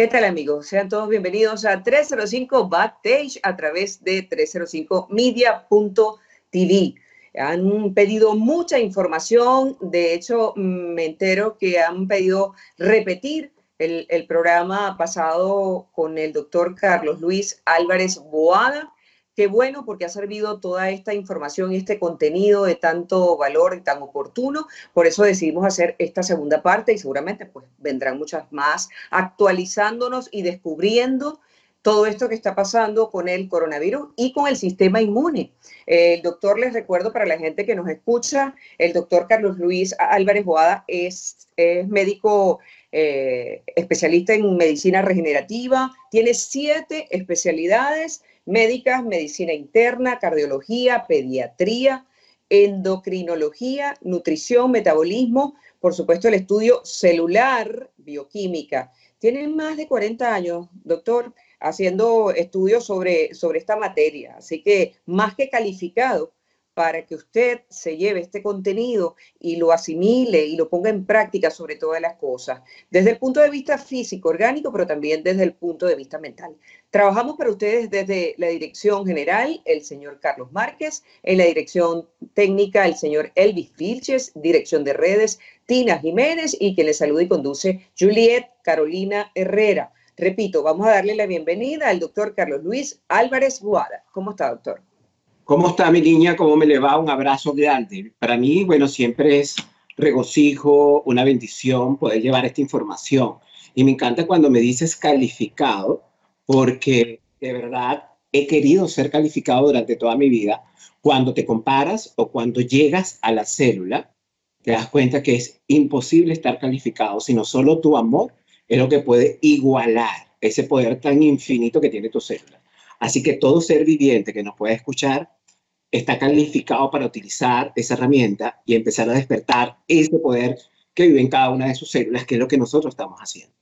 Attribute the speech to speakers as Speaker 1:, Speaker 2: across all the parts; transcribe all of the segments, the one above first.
Speaker 1: ¿Qué tal amigos? Sean todos bienvenidos a 305 Backstage a través de 305media.tv. Han pedido mucha información, de hecho me entero que han pedido repetir el, el programa pasado con el doctor Carlos Luis Álvarez Boada Qué bueno porque ha servido toda esta información y este contenido de tanto valor y tan oportuno. Por eso decidimos hacer esta segunda parte y seguramente pues vendrán muchas más actualizándonos y descubriendo todo esto que está pasando con el coronavirus y con el sistema inmune. El doctor, les recuerdo para la gente que nos escucha, el doctor Carlos Luis Álvarez Boada es, médico eh, especialista en medicina regenerativa, tiene siete especialidades médicas, medicina interna, cardiología, pediatría, endocrinología, nutrición, metabolismo, por supuesto el estudio celular, bioquímica. Tiene más de 40 años, doctor, haciendo estudios sobre, sobre esta materia, así que más que calificado para que usted se lleve este contenido y lo asimile y lo ponga en práctica sobre todas las cosas, desde el punto de vista físico, orgánico, pero también desde el punto de vista mental. Trabajamos para ustedes desde la dirección general, el señor Carlos Márquez, en la dirección técnica, el señor Elvis Vilches, dirección de redes, Tina Jiménez y quien le saluda y conduce, Juliet Carolina Herrera. Repito, vamos a darle la bienvenida al doctor Carlos Luis Álvarez Guada. ¿Cómo está, doctor?
Speaker 2: ¿Cómo está mi niña? ¿Cómo me le va? Un abrazo grande. Para mí, bueno, siempre es regocijo, una bendición poder llevar esta información. Y me encanta cuando me dices calificado, porque de verdad he querido ser calificado durante toda mi vida. Cuando te comparas o cuando llegas a la célula, te das cuenta que es imposible estar calificado, sino solo tu amor es lo que puede igualar ese poder tan infinito que tiene tu célula. Así que todo ser viviente que nos pueda escuchar está calificado para utilizar esa herramienta y empezar a despertar ese poder que vive en cada una de sus células, que es lo que nosotros estamos haciendo.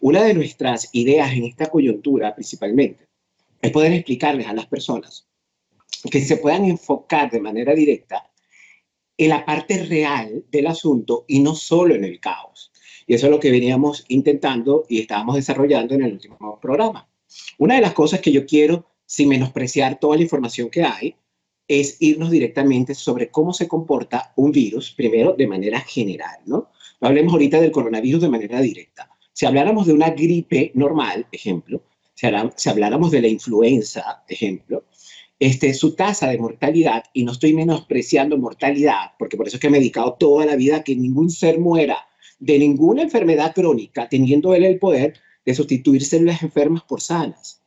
Speaker 2: Una de nuestras ideas en esta coyuntura, principalmente, es poder explicarles a las personas que se puedan enfocar de manera directa en la parte real del asunto y no solo en el caos. Y eso es lo que veníamos intentando y estábamos desarrollando en el último programa. Una de las cosas que yo quiero, sin menospreciar toda la información que hay, es irnos directamente sobre cómo se comporta un virus, primero de manera general, ¿no? No hablemos ahorita del coronavirus de manera directa. Si habláramos de una gripe normal, ejemplo, si, habláramos de la influenza, ejemplo, este, su tasa de mortalidad, y no estoy menospreciando mortalidad, porque por eso es que he medicado toda la vida que ningún ser muera de ninguna enfermedad crónica, teniendo él el poder de sustituir células enfermas por sanas.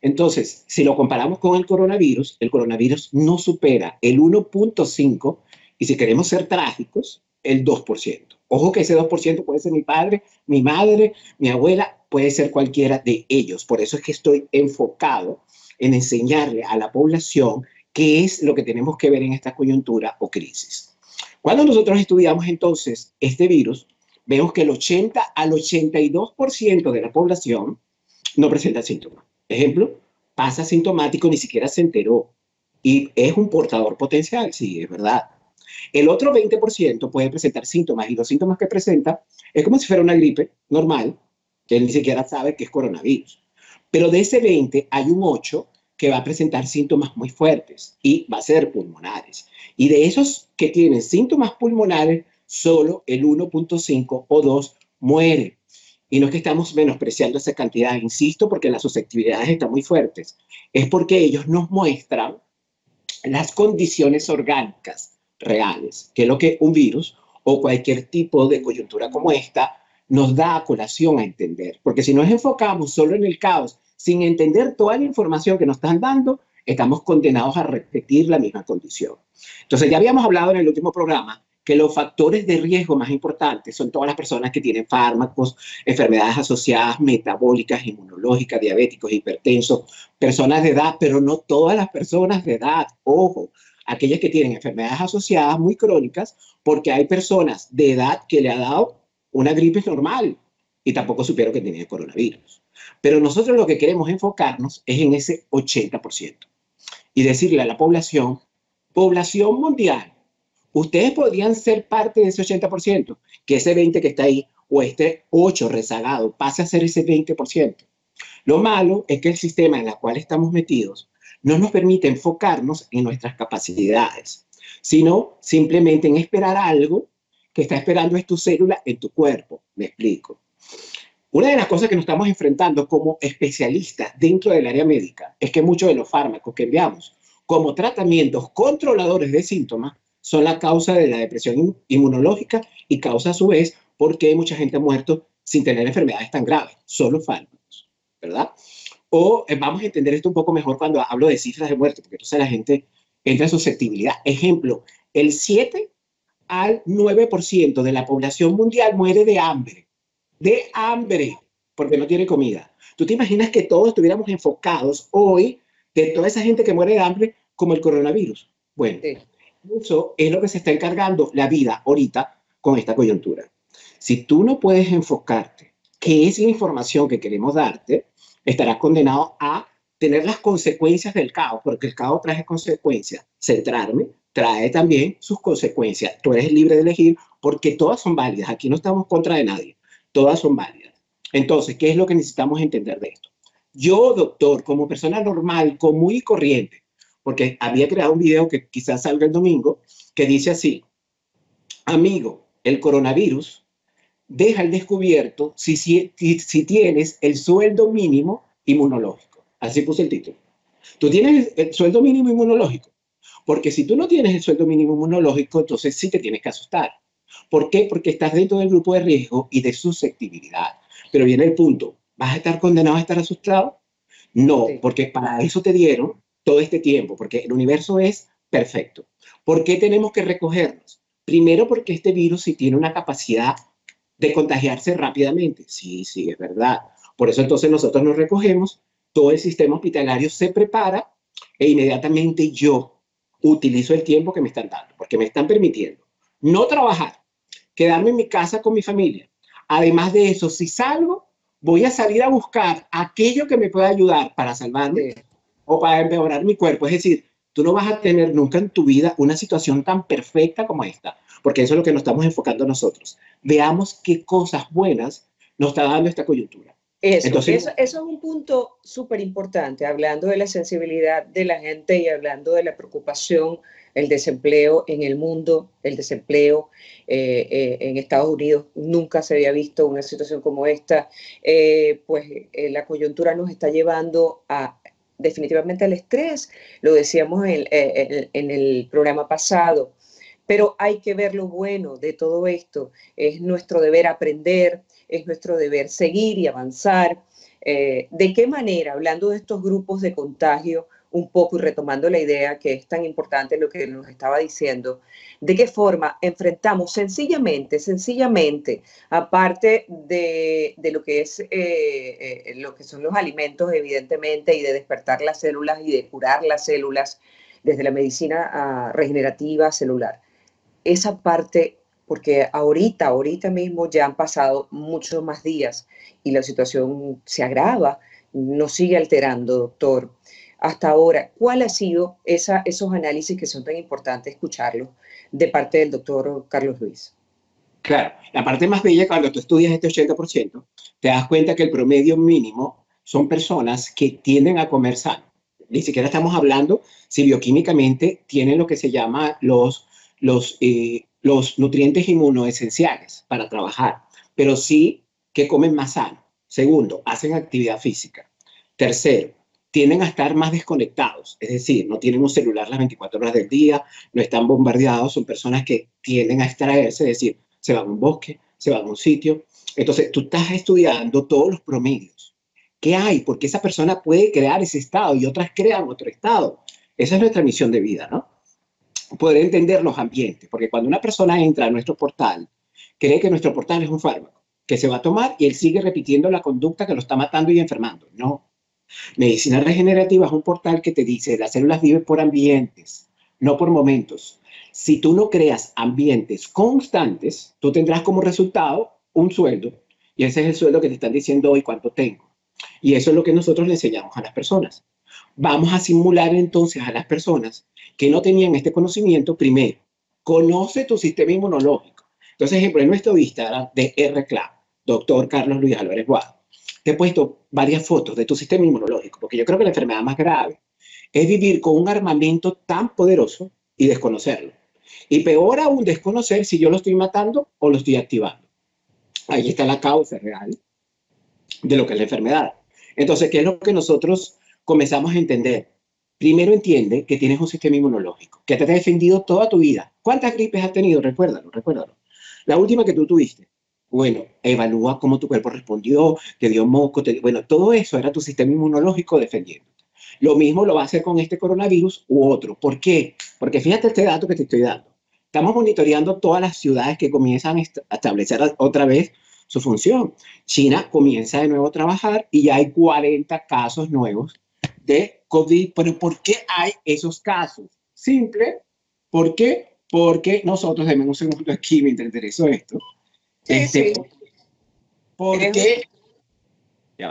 Speaker 2: Entonces, si lo comparamos con el coronavirus, el coronavirus no supera el 1.5 y si queremos ser trágicos, el 2%. Ojo que ese 2% puede ser mi padre, mi madre, mi abuela, puede ser cualquiera de ellos. Por eso es que estoy enfocado en enseñarle a la población qué es lo que tenemos que ver en esta coyuntura o crisis. Cuando nosotros estudiamos entonces este virus, vemos que el 80 al 82% de la población no presenta síntomas. Ejemplo, pasa sintomático, ni siquiera se enteró y es un portador potencial, sí, es verdad. El otro 20% puede presentar síntomas y los síntomas que presenta es como si fuera una gripe normal, que él ni siquiera sabe que es coronavirus. Pero de ese 20 hay un 8 que va a presentar síntomas muy fuertes y va a ser pulmonares. Y de esos que tienen síntomas pulmonares, solo el 1.5 o 2 muere. Y no es que estamos menospreciando esa cantidad, insisto, porque las susceptibilidades están muy fuertes. Es porque ellos nos muestran las condiciones orgánicas reales, que es lo que un virus o cualquier tipo de coyuntura como esta nos da a colación a entender. Porque si nos enfocamos solo en el caos, sin entender toda la información que nos están dando, estamos condenados a repetir la misma condición. Entonces, ya habíamos hablado en el último programa que los factores de riesgo más importantes son todas las personas que tienen fármacos, enfermedades asociadas metabólicas, inmunológicas, diabéticos, hipertensos, personas de edad, pero no todas las personas de edad, ojo, aquellas que tienen enfermedades asociadas muy crónicas, porque hay personas de edad que le ha dado una gripe normal y tampoco supieron que tenía coronavirus. Pero nosotros lo que queremos enfocarnos es en ese 80% y decirle a la población, población mundial, ustedes podrían ser parte de ese 80%, que ese 20% que está ahí, o este 8 rezagado pase a ser ese 20%. Lo malo es que el sistema en el cual estamos metidos no nos permite enfocarnos en nuestras capacidades, sino simplemente en esperar algo que está esperando es tu célula en tu cuerpo. Me explico. Una de las cosas que nos estamos enfrentando como especialistas dentro del área médica es que muchos de los fármacos que enviamos como tratamientos controladores de síntomas son la causa de la depresión inmunológica y causa a su vez porque hay mucha gente muerto sin tener enfermedades tan graves, solo fármacos, ¿verdad? O eh, vamos a entender esto un poco mejor cuando hablo de cifras de muerte, porque entonces la gente entra en susceptibilidad. Ejemplo, el 7 al 9% de la población mundial muere de hambre, de hambre, porque no tiene comida. ¿Tú te imaginas que todos estuviéramos enfocados hoy de toda esa gente que muere de hambre como el coronavirus? Bueno, es lo que se está encargando la vida ahorita con esta coyuntura. Si tú no puedes enfocarte qué es la información que queremos darte, estarás condenado a tener las consecuencias del caos, porque el caos trae consecuencias. Centrarme trae también sus consecuencias. Tú eres libre de elegir porque todas son válidas. Aquí no estamos contra de nadie. Todas son válidas. Entonces, ¿qué es lo que necesitamos entender de esto? Yo, doctor, como persona normal, común y corriente, porque había creado un video que quizás salga el domingo, que dice así, amigo, el coronavirus deja al descubierto si, si, si tienes el sueldo mínimo inmunológico. Así puse el título. Tú tienes el sueldo mínimo inmunológico. Porque si tú no tienes el sueldo mínimo inmunológico, entonces sí te tienes que asustar. ¿Por qué? Porque estás dentro del grupo de riesgo y de susceptibilidad. Pero viene el punto, ¿vas a estar condenado a estar asustado? No, porque para eso te dieron todo este tiempo, porque el universo es perfecto. ¿Por qué tenemos que recogernos? Primero porque este virus sí tiene una capacidad de contagiarse rápidamente. Sí, sí, es verdad. Por eso entonces nosotros nos recogemos, todo el sistema hospitalario se prepara e inmediatamente yo utilizo el tiempo que me están dando, porque me están permitiendo no trabajar, quedarme en mi casa con mi familia. Además de eso, si salgo, voy a salir a buscar aquello que me pueda ayudar para salvarme o para empeorar mi cuerpo. Es decir, tú no vas a tener nunca en tu vida una situación tan perfecta como esta porque eso es lo que nos estamos enfocando nosotros. Veamos qué cosas buenas nos está dando esta coyuntura.
Speaker 1: Eso, Entonces, eso, es un punto súper importante, hablando de la sensibilidad de la gente y hablando de la preocupación, el desempleo en el mundo, el desempleo eh, eh, en Estados Unidos, nunca se había visto una situación como esta, eh, pues la coyuntura nos está llevando a definitivamente al estrés, lo decíamos en, en el programa pasado, pero hay que ver lo bueno de todo esto. Es nuestro deber aprender, es nuestro deber seguir y avanzar. Eh, ¿De qué manera, hablando de estos grupos de contagio, un poco y retomando la idea que es tan importante lo que nos estaba diciendo, de qué forma enfrentamos sencillamente, sencillamente, aparte de, lo que es eh, eh, lo que son los alimentos, evidentemente, y de despertar las células y de curar las células desde la medicina ah, regenerativa celular esa parte, porque ahorita, ahorita mismo ya han pasado muchos más días y la situación se agrava, no sigue alterando, doctor. Hasta ahora, ¿cuál ha sido esos análisis que son tan importantes escucharlos de parte del doctor Carlos Luis?
Speaker 2: Claro, la parte más bella cuando tú estudias este 80%, te das cuenta que el promedio mínimo son personas que tienden a comer sano. Ni siquiera estamos hablando si bioquímicamente tienen lo que se llama los los, eh, los nutrientes inmunoesenciales para trabajar, pero sí que comen más sano. Segundo, hacen actividad física. Tercero, tienden a estar más desconectados, es decir, no tienen un celular las 24 horas del día, no están bombardeados, son personas que tienden a extraerse, es decir, se van a un bosque, se van a un sitio. Entonces, tú estás estudiando todos los promedios. ¿Qué hay? Porque esa persona puede crear ese estado y otras crean otro estado. Esa es nuestra misión de vida, ¿no? poder entender los ambientes, porque cuando una persona entra a nuestro portal, cree que nuestro portal es un fármaco, que se va a tomar y él sigue repitiendo la conducta que lo está matando y enfermando. No. Medicina regenerativa es un portal que te dice, las células viven por ambientes, no por momentos. Si tú no creas ambientes constantes, tú tendrás como resultado un sueldo, y ese es el sueldo que te están diciendo hoy cuánto tengo. Y eso es lo que nosotros le enseñamos a las personas. Vamos a simular entonces a las personas que no tenían este conocimiento, primero, conoce tu sistema inmunológico. Entonces, ejemplo, en nuestro Instagram de RCLAB, doctor Carlos Luis Álvarez Guado, te he puesto varias fotos de tu sistema inmunológico, porque yo creo que la enfermedad más grave es vivir con un armamento tan poderoso y desconocerlo. Y peor aún, desconocer si yo lo estoy matando o lo estoy activando. Ahí está la causa real de lo que es la enfermedad. Entonces, ¿qué es lo que nosotros comenzamos a entender? Primero entiende que tienes un sistema inmunológico, que te ha defendido toda tu vida. ¿Cuántas gripes has tenido? Recuérdalo, recuérdalo. La última que tú tuviste. Bueno, evalúa cómo tu cuerpo respondió, te dio moco, te... bueno, todo eso era tu sistema inmunológico defendiendo. Lo mismo lo va a hacer con este coronavirus u otro. ¿Por qué? Porque fíjate este dato que te estoy dando. Estamos monitoreando todas las ciudades que comienzan a establecer otra vez su función. China comienza de nuevo a trabajar y ya hay 40 casos nuevos de COVID. Pero ¿por qué hay esos casos? Simple. ¿Por qué? Porque nosotros, denme un segundo aquí me interesó esto.
Speaker 1: Este, Porque...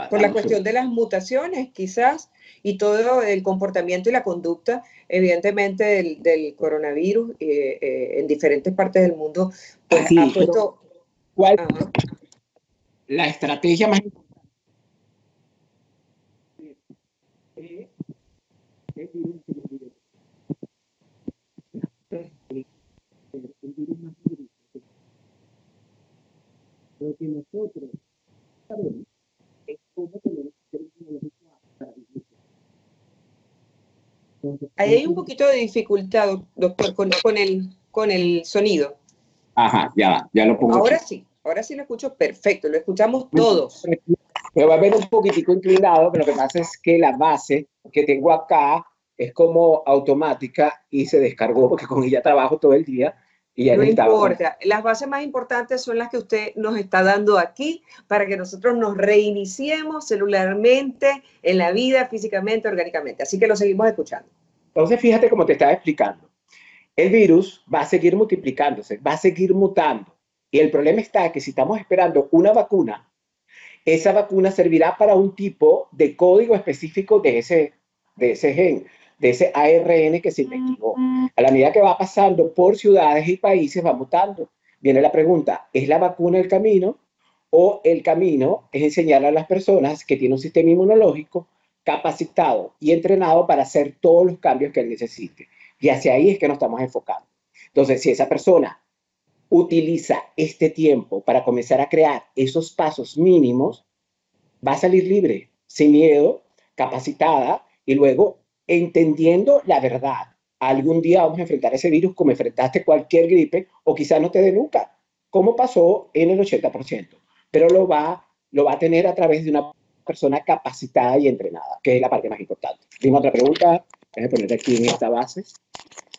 Speaker 1: por la cuestión de las mutaciones, quizás, y todo el comportamiento y la conducta, evidentemente, del, coronavirus eh, eh, en diferentes partes del mundo, pues ha puesto...
Speaker 2: ¿Cuál? La estrategia más importante lo que nosotros sabemos es cómo tenemos que
Speaker 1: Ahí hay un poquito de dificultad, doctor, con, con, el, con el sonido.
Speaker 2: Ajá, ya ya lo pongo.
Speaker 1: Ahora sí, ahora sí lo escucho perfecto, lo escuchamos todos.
Speaker 2: Me va a ver un poquitico inclinado, pero lo que pasa es que la base que tengo acá es como automática y se descargó porque con ella trabajo todo el día
Speaker 1: no importa, las bases más importantes son las que usted nos está dando aquí para que nosotros nos reiniciemos celularmente en la vida, físicamente, orgánicamente. Así que lo seguimos escuchando.
Speaker 2: Entonces, fíjate cómo te estaba explicando. El virus va a seguir multiplicándose, va a seguir mutando. Y el problema está que si estamos esperando una vacuna, esa vacuna servirá para un tipo de código específico de ese, de ese gen de ese ARN que se investigó. A la medida que va pasando por ciudades y países, va mutando. Viene la pregunta, ¿es la vacuna el camino? ¿O el camino es enseñar a las personas que tienen un sistema inmunológico capacitado y entrenado para hacer todos los cambios que él necesite? Y hacia ahí es que nos estamos enfocando. Entonces, si esa persona utiliza este tiempo para comenzar a crear esos pasos mínimos, va a salir libre, sin miedo, capacitada y luego entendiendo la verdad. Algún día vamos a enfrentar ese virus como enfrentaste cualquier gripe o quizás no te dé nunca, como pasó en el 80%, pero lo va, lo va a tener a través de una persona capacitada y entrenada, que es la parte más importante. ¿Tiene otra pregunta? Voy poner aquí en esta base.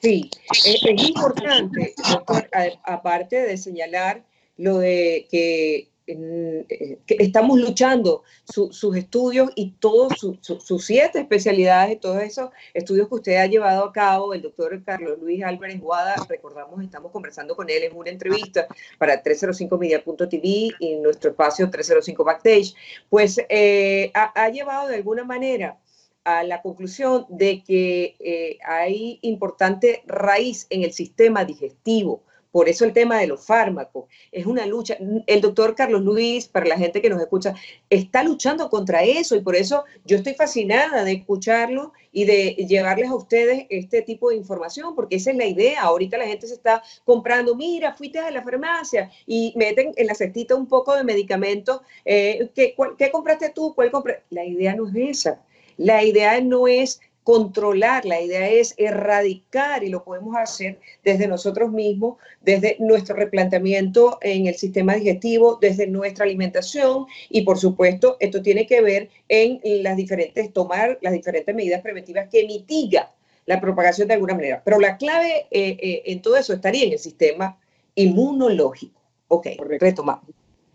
Speaker 1: Sí, es importante, doctor, aparte de señalar lo de que eh, estamos luchando sus estudios y todos sus siete especialidades, todos esos estudios que usted ha llevado a cabo, el doctor Carlos Luis Álvarez Guada, recordamos, estamos conversando con él en una entrevista para 305media.tv y nuestro espacio 305 Backstage, pues eh, ha, llevado de alguna manera a la conclusión de que eh, hay importante raíz en el sistema digestivo, por eso el tema de los fármacos es una lucha. El doctor Carlos Luis, para la gente que nos escucha, está luchando contra eso y por eso yo estoy fascinada de escucharlo y de llevarles a ustedes este tipo de información, porque esa es la idea. Ahorita la gente se está comprando, mira, fuiste a la farmacia y meten en la cestita un poco de medicamentos. Eh, ¿qué, ¿Qué compraste tú? ¿Cuál compré? La idea no es esa. La idea no es controlar, la idea es erradicar y lo podemos hacer desde nosotros mismos, desde nuestro replanteamiento en el sistema digestivo, desde nuestra alimentación y por supuesto esto tiene que ver en las diferentes, tomar las diferentes medidas preventivas que mitiga la propagación de alguna manera. Pero la clave eh, eh, en todo eso estaría en el sistema inmunológico. Ok, retomamos.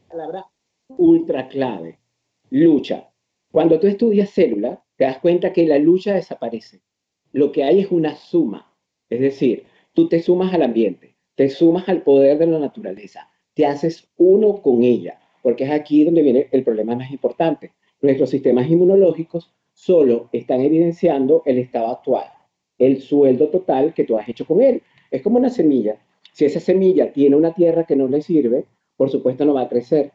Speaker 2: Palabra ultra clave, lucha. Cuando tú estudias células, te das cuenta que la lucha desaparece. Lo que hay es una suma. Es decir, tú te sumas al ambiente, te sumas al poder de la naturaleza, te haces uno con ella, porque es aquí donde viene el problema más importante. Nuestros sistemas inmunológicos solo están evidenciando el estado actual, el sueldo total que tú has hecho con él. Es como una semilla. Si esa semilla tiene una tierra que no le sirve, por supuesto no va a crecer.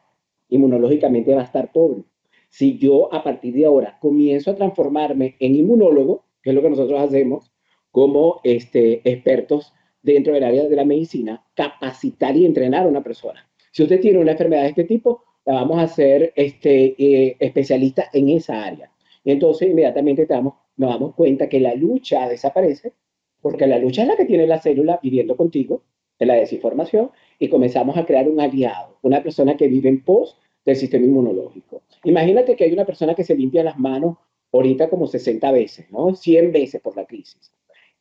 Speaker 2: inmunológicamente va a estar pobre. Si yo a partir de ahora comienzo a transformarme en inmunólogo, que es lo que nosotros hacemos como este, expertos dentro del área de la medicina, capacitar y entrenar a una persona. Si usted tiene una enfermedad de este tipo, la vamos a hacer este, eh, especialista en esa área. Y entonces inmediatamente nos damos cuenta que la lucha desaparece, porque la lucha es la que tiene la célula viviendo contigo, de la desinformación, y comenzamos a crear un aliado, una persona que vive en pos del sistema inmunológico. Imagínate que hay una persona que se limpia las manos ahorita como 60 veces, ¿no? 100 veces por la crisis.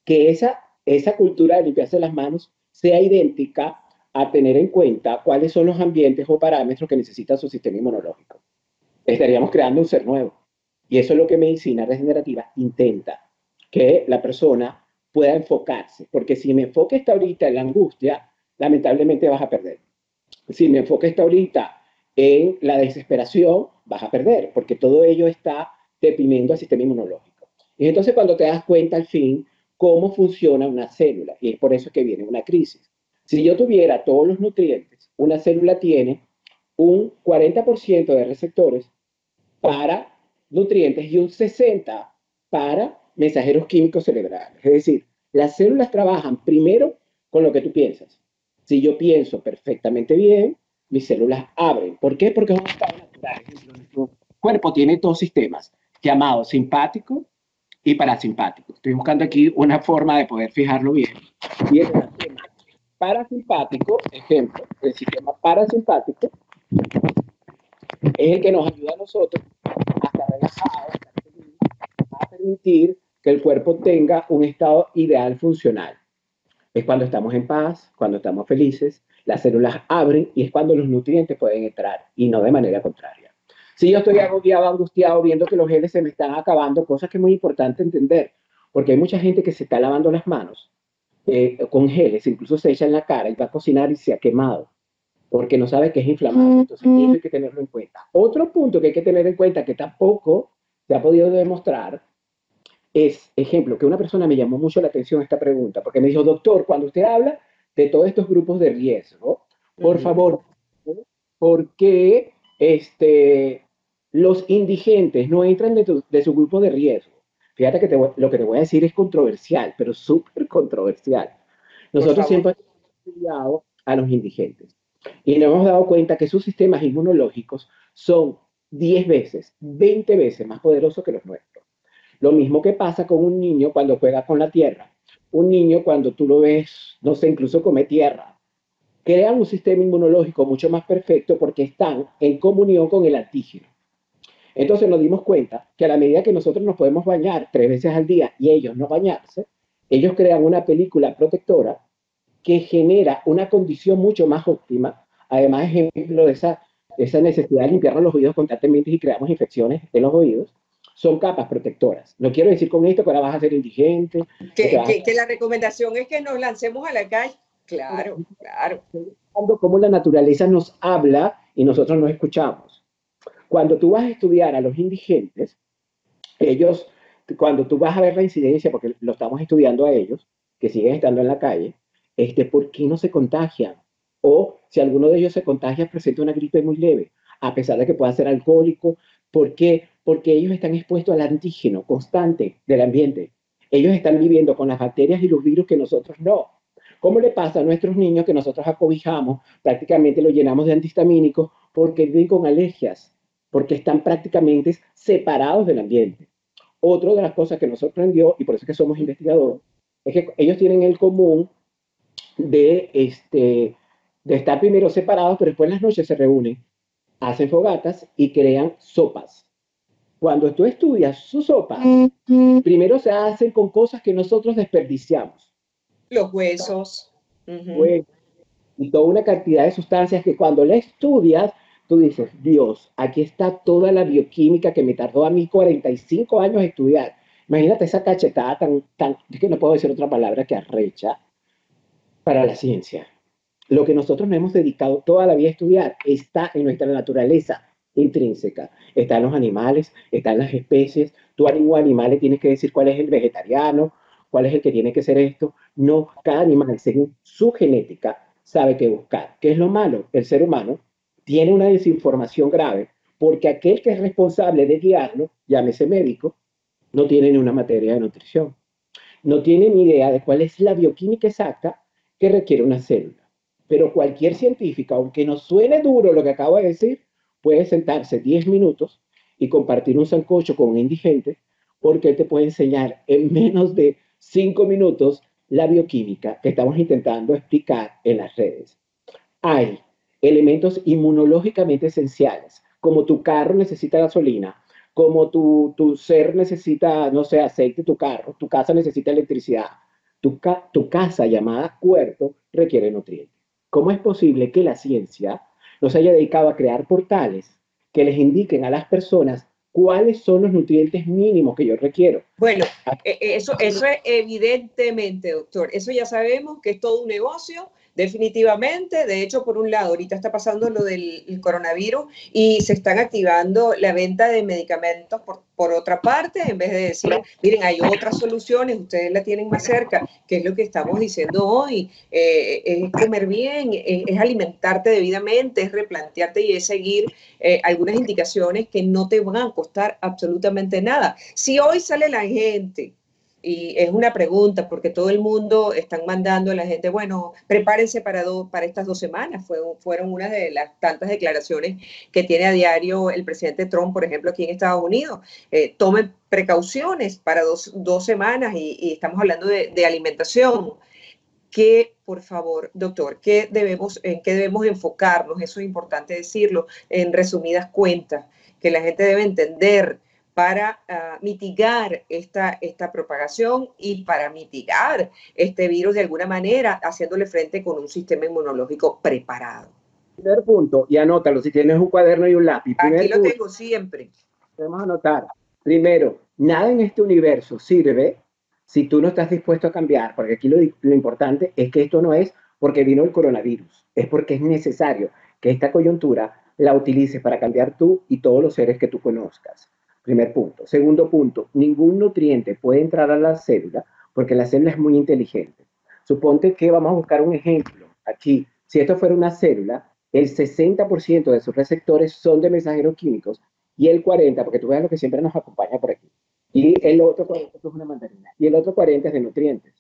Speaker 2: Que esa, esa cultura de limpiarse las manos sea idéntica a tener en cuenta cuáles son los ambientes o parámetros que necesita su sistema inmunológico. Estaríamos creando un ser nuevo. Y eso es lo que medicina regenerativa intenta, que la persona pueda enfocarse, porque si mi enfoque está ahorita en la angustia, lamentablemente vas a perder. Si mi enfoque está ahorita en la desesperación, vas a perder, porque todo ello está deprimiendo al sistema inmunológico. Y entonces cuando te das cuenta al fin cómo funciona una célula, y es por eso que viene una crisis. Si yo tuviera todos los nutrientes, una célula tiene un 40% de receptores para nutrientes y un 60% para mensajeros químicos cerebrales. Es decir, las células trabajan primero con lo que tú piensas. Si yo pienso perfectamente bien, mis células abren. ¿Por qué? Porque es un estado natural. Nuestro cuerpo tiene dos sistemas llamados simpático y parasimpático. Estoy buscando aquí una forma de poder fijarlo bien. Y el sistema parasimpático, ejemplo, el sistema parasimpático es el que nos ayuda a nosotros a estar relajados, a permitir que el cuerpo tenga un estado ideal funcional. Es cuando estamos en paz, cuando estamos felices, las células abren y es cuando los nutrientes pueden entrar y no de manera contraria. Si yo estoy agobiado, angustiado, viendo que los geles se me están acabando, cosa que es muy importante entender, porque hay mucha gente que se está lavando las manos eh, con geles, incluso se echa en la cara y va a cocinar y se ha quemado, porque no sabe que es inflamado. Entonces, eso hay que tenerlo en cuenta. Otro punto que hay que tener en cuenta, que tampoco se ha podido demostrar, es, ejemplo, que una persona me llamó mucho la atención esta pregunta, porque me dijo, doctor, cuando usted habla de todos estos grupos de riesgo, por favor, ¿por qué este, los indigentes no entran de, de su grupo de riesgo? Fíjate que lo que te voy a decir es controversial, pero súper controversial. Nosotros siempre hemos estudiado a los indigentes y nos hemos dado cuenta que sus sistemas inmunológicos son 10 veces, 20 veces más poderosos que los nuestros. Lo mismo que pasa con un niño cuando juega con la tierra. Un niño cuando tú lo ves, no sé, incluso come tierra, crean un sistema inmunológico mucho más perfecto porque están en comunión con el antígeno. Entonces nos dimos cuenta que a la medida que nosotros nos podemos bañar tres veces al día y ellos no bañarse, ellos crean una película protectora que genera una condición mucho más óptima. Además, ejemplo de esa, esa necesidad de limpiarnos los oídos constantemente y creamos infecciones en los oídos son capas protectoras. No quiero decir con esto que ahora vas a ser indigente.
Speaker 1: Que, que, la recomendación es que nos lancemos a la calle. Claro, claro.
Speaker 2: Como la naturaleza nos habla y nosotros no escuchamos. Cuando tú vas a estudiar a los indigentes, ellos, cuando tú vas a ver la incidencia, porque lo estamos estudiando a ellos, que siguen estando en la calle, este, ¿por qué no se contagian? O si alguno de ellos se contagia, presenta una gripe muy leve, a pesar de que pueda ser alcohólico. ¿Por qué? porque ellos están expuestos al antígeno constante del ambiente. Ellos están viviendo con las bacterias y los virus que nosotros no. ¿Cómo le pasa a nuestros niños que nosotros acobijamos, prácticamente los llenamos de antihistamínicos porque viven con alergias, porque están prácticamente separados del ambiente? Otra de las cosas que nos sorprendió, y por eso es que somos investigadores, es que ellos tienen el común de, este, de estar primero separados, pero después las noches se reúnen, hacen fogatas y crean sopas cuando tú estudias sus sopas, primero se hacen con cosas que nosotros desperdiciamos.
Speaker 1: Los huesos.
Speaker 2: y toda una cantidad de sustancias que cuando la estudias, tú dices, Dios, aquí está toda la bioquímica que me tardó a mí 45 años estudiar. Imagínate esa cachetada tan, tan, es que no puedo decir otra palabra que arrecha para la ciencia. Lo que nosotros nos hemos dedicado toda la vida a estudiar está en nuestra naturaleza intrínseca. Están los animales, están las especies. Tú a ningún animal le tienes que decir cuál es el vegetariano, cuál es el que tiene que ser esto. No, cada animal, según su genética, sabe qué buscar. ¿Qué es lo malo? El ser humano tiene una desinformación grave porque aquel que es responsable de guiarlo, llámese médico, no tiene ni una materia de nutrición. No tiene ni idea de cuál es la bioquímica exacta que requiere una célula. Pero cualquier científico, aunque nos suene duro lo que acabo de decir, puede sentarse 10 minutos y compartir un sancocho con un indigente porque él te puede enseñar en menos de 5 minutos la bioquímica que estamos intentando explicar en las redes. Hay elementos inmunológicamente esenciales, como tu carro necesita gasolina, como tu, tu ser necesita, no sé, aceite, tu carro, tu casa necesita electricidad, tu, tu casa llamada cuerpo requiere nutrientes. ¿Cómo es posible que la ciencia nos haya dedicado a crear portales que les indiquen a las personas cuáles son los nutrientes mínimos que yo requiero.
Speaker 1: Bueno, e, e, eso, eso es evidentemente, doctor. Eso ya sabemos que es todo un negocio Definitivamente, de hecho, por un lado, ahorita está pasando lo del coronavirus y se están activando la venta de medicamentos por, otra parte, en vez de decir, miren, hay otras soluciones, ustedes la tienen más cerca, que es lo que estamos diciendo hoy, eh, es comer bien, es, alimentarte debidamente, es replantearte y es seguir eh, algunas indicaciones que no te van a costar absolutamente nada. Si hoy sale la gente y es una pregunta porque todo el mundo están mandando a la gente, bueno, prepárense para, para estas dos semanas. Fue, fueron una de las tantas declaraciones que tiene a diario el presidente Trump, por ejemplo, aquí en Estados Unidos. Eh, tomen precauciones para dos, dos semanas y, estamos hablando de, alimentación. ¿Qué, por favor, doctor, qué debemos, en qué debemos enfocarnos? Eso es importante decirlo en resumidas cuentas, que la gente debe entender para ah, mitigar esta, esta propagación y para mitigar este virus de alguna manera, haciéndole frente con un sistema inmunológico preparado.
Speaker 2: Primer punto, y anótalo si tienes un cuaderno y un lápiz.
Speaker 1: Aquí lo tengo siempre.
Speaker 2: Vamos a anotar. Primero, nada en este universo sirve si tú no estás dispuesto a cambiar, porque aquí lo, lo importante es que esto no es porque vino el coronavirus, es porque es necesario que esta coyuntura la utilices para cambiar tú y todos los seres que tú conozcas. Primer punto. Segundo punto, ningún nutriente puede entrar a la célula porque la célula es muy inteligente. Suponte que vamos a buscar un ejemplo. Aquí, si esto fuera una célula, el 60% de sus receptores son de mensajeros químicos y el 40%, porque tú veas lo que siempre nos acompaña por aquí, y el otro 40% es y el otro 40% es de nutrientes.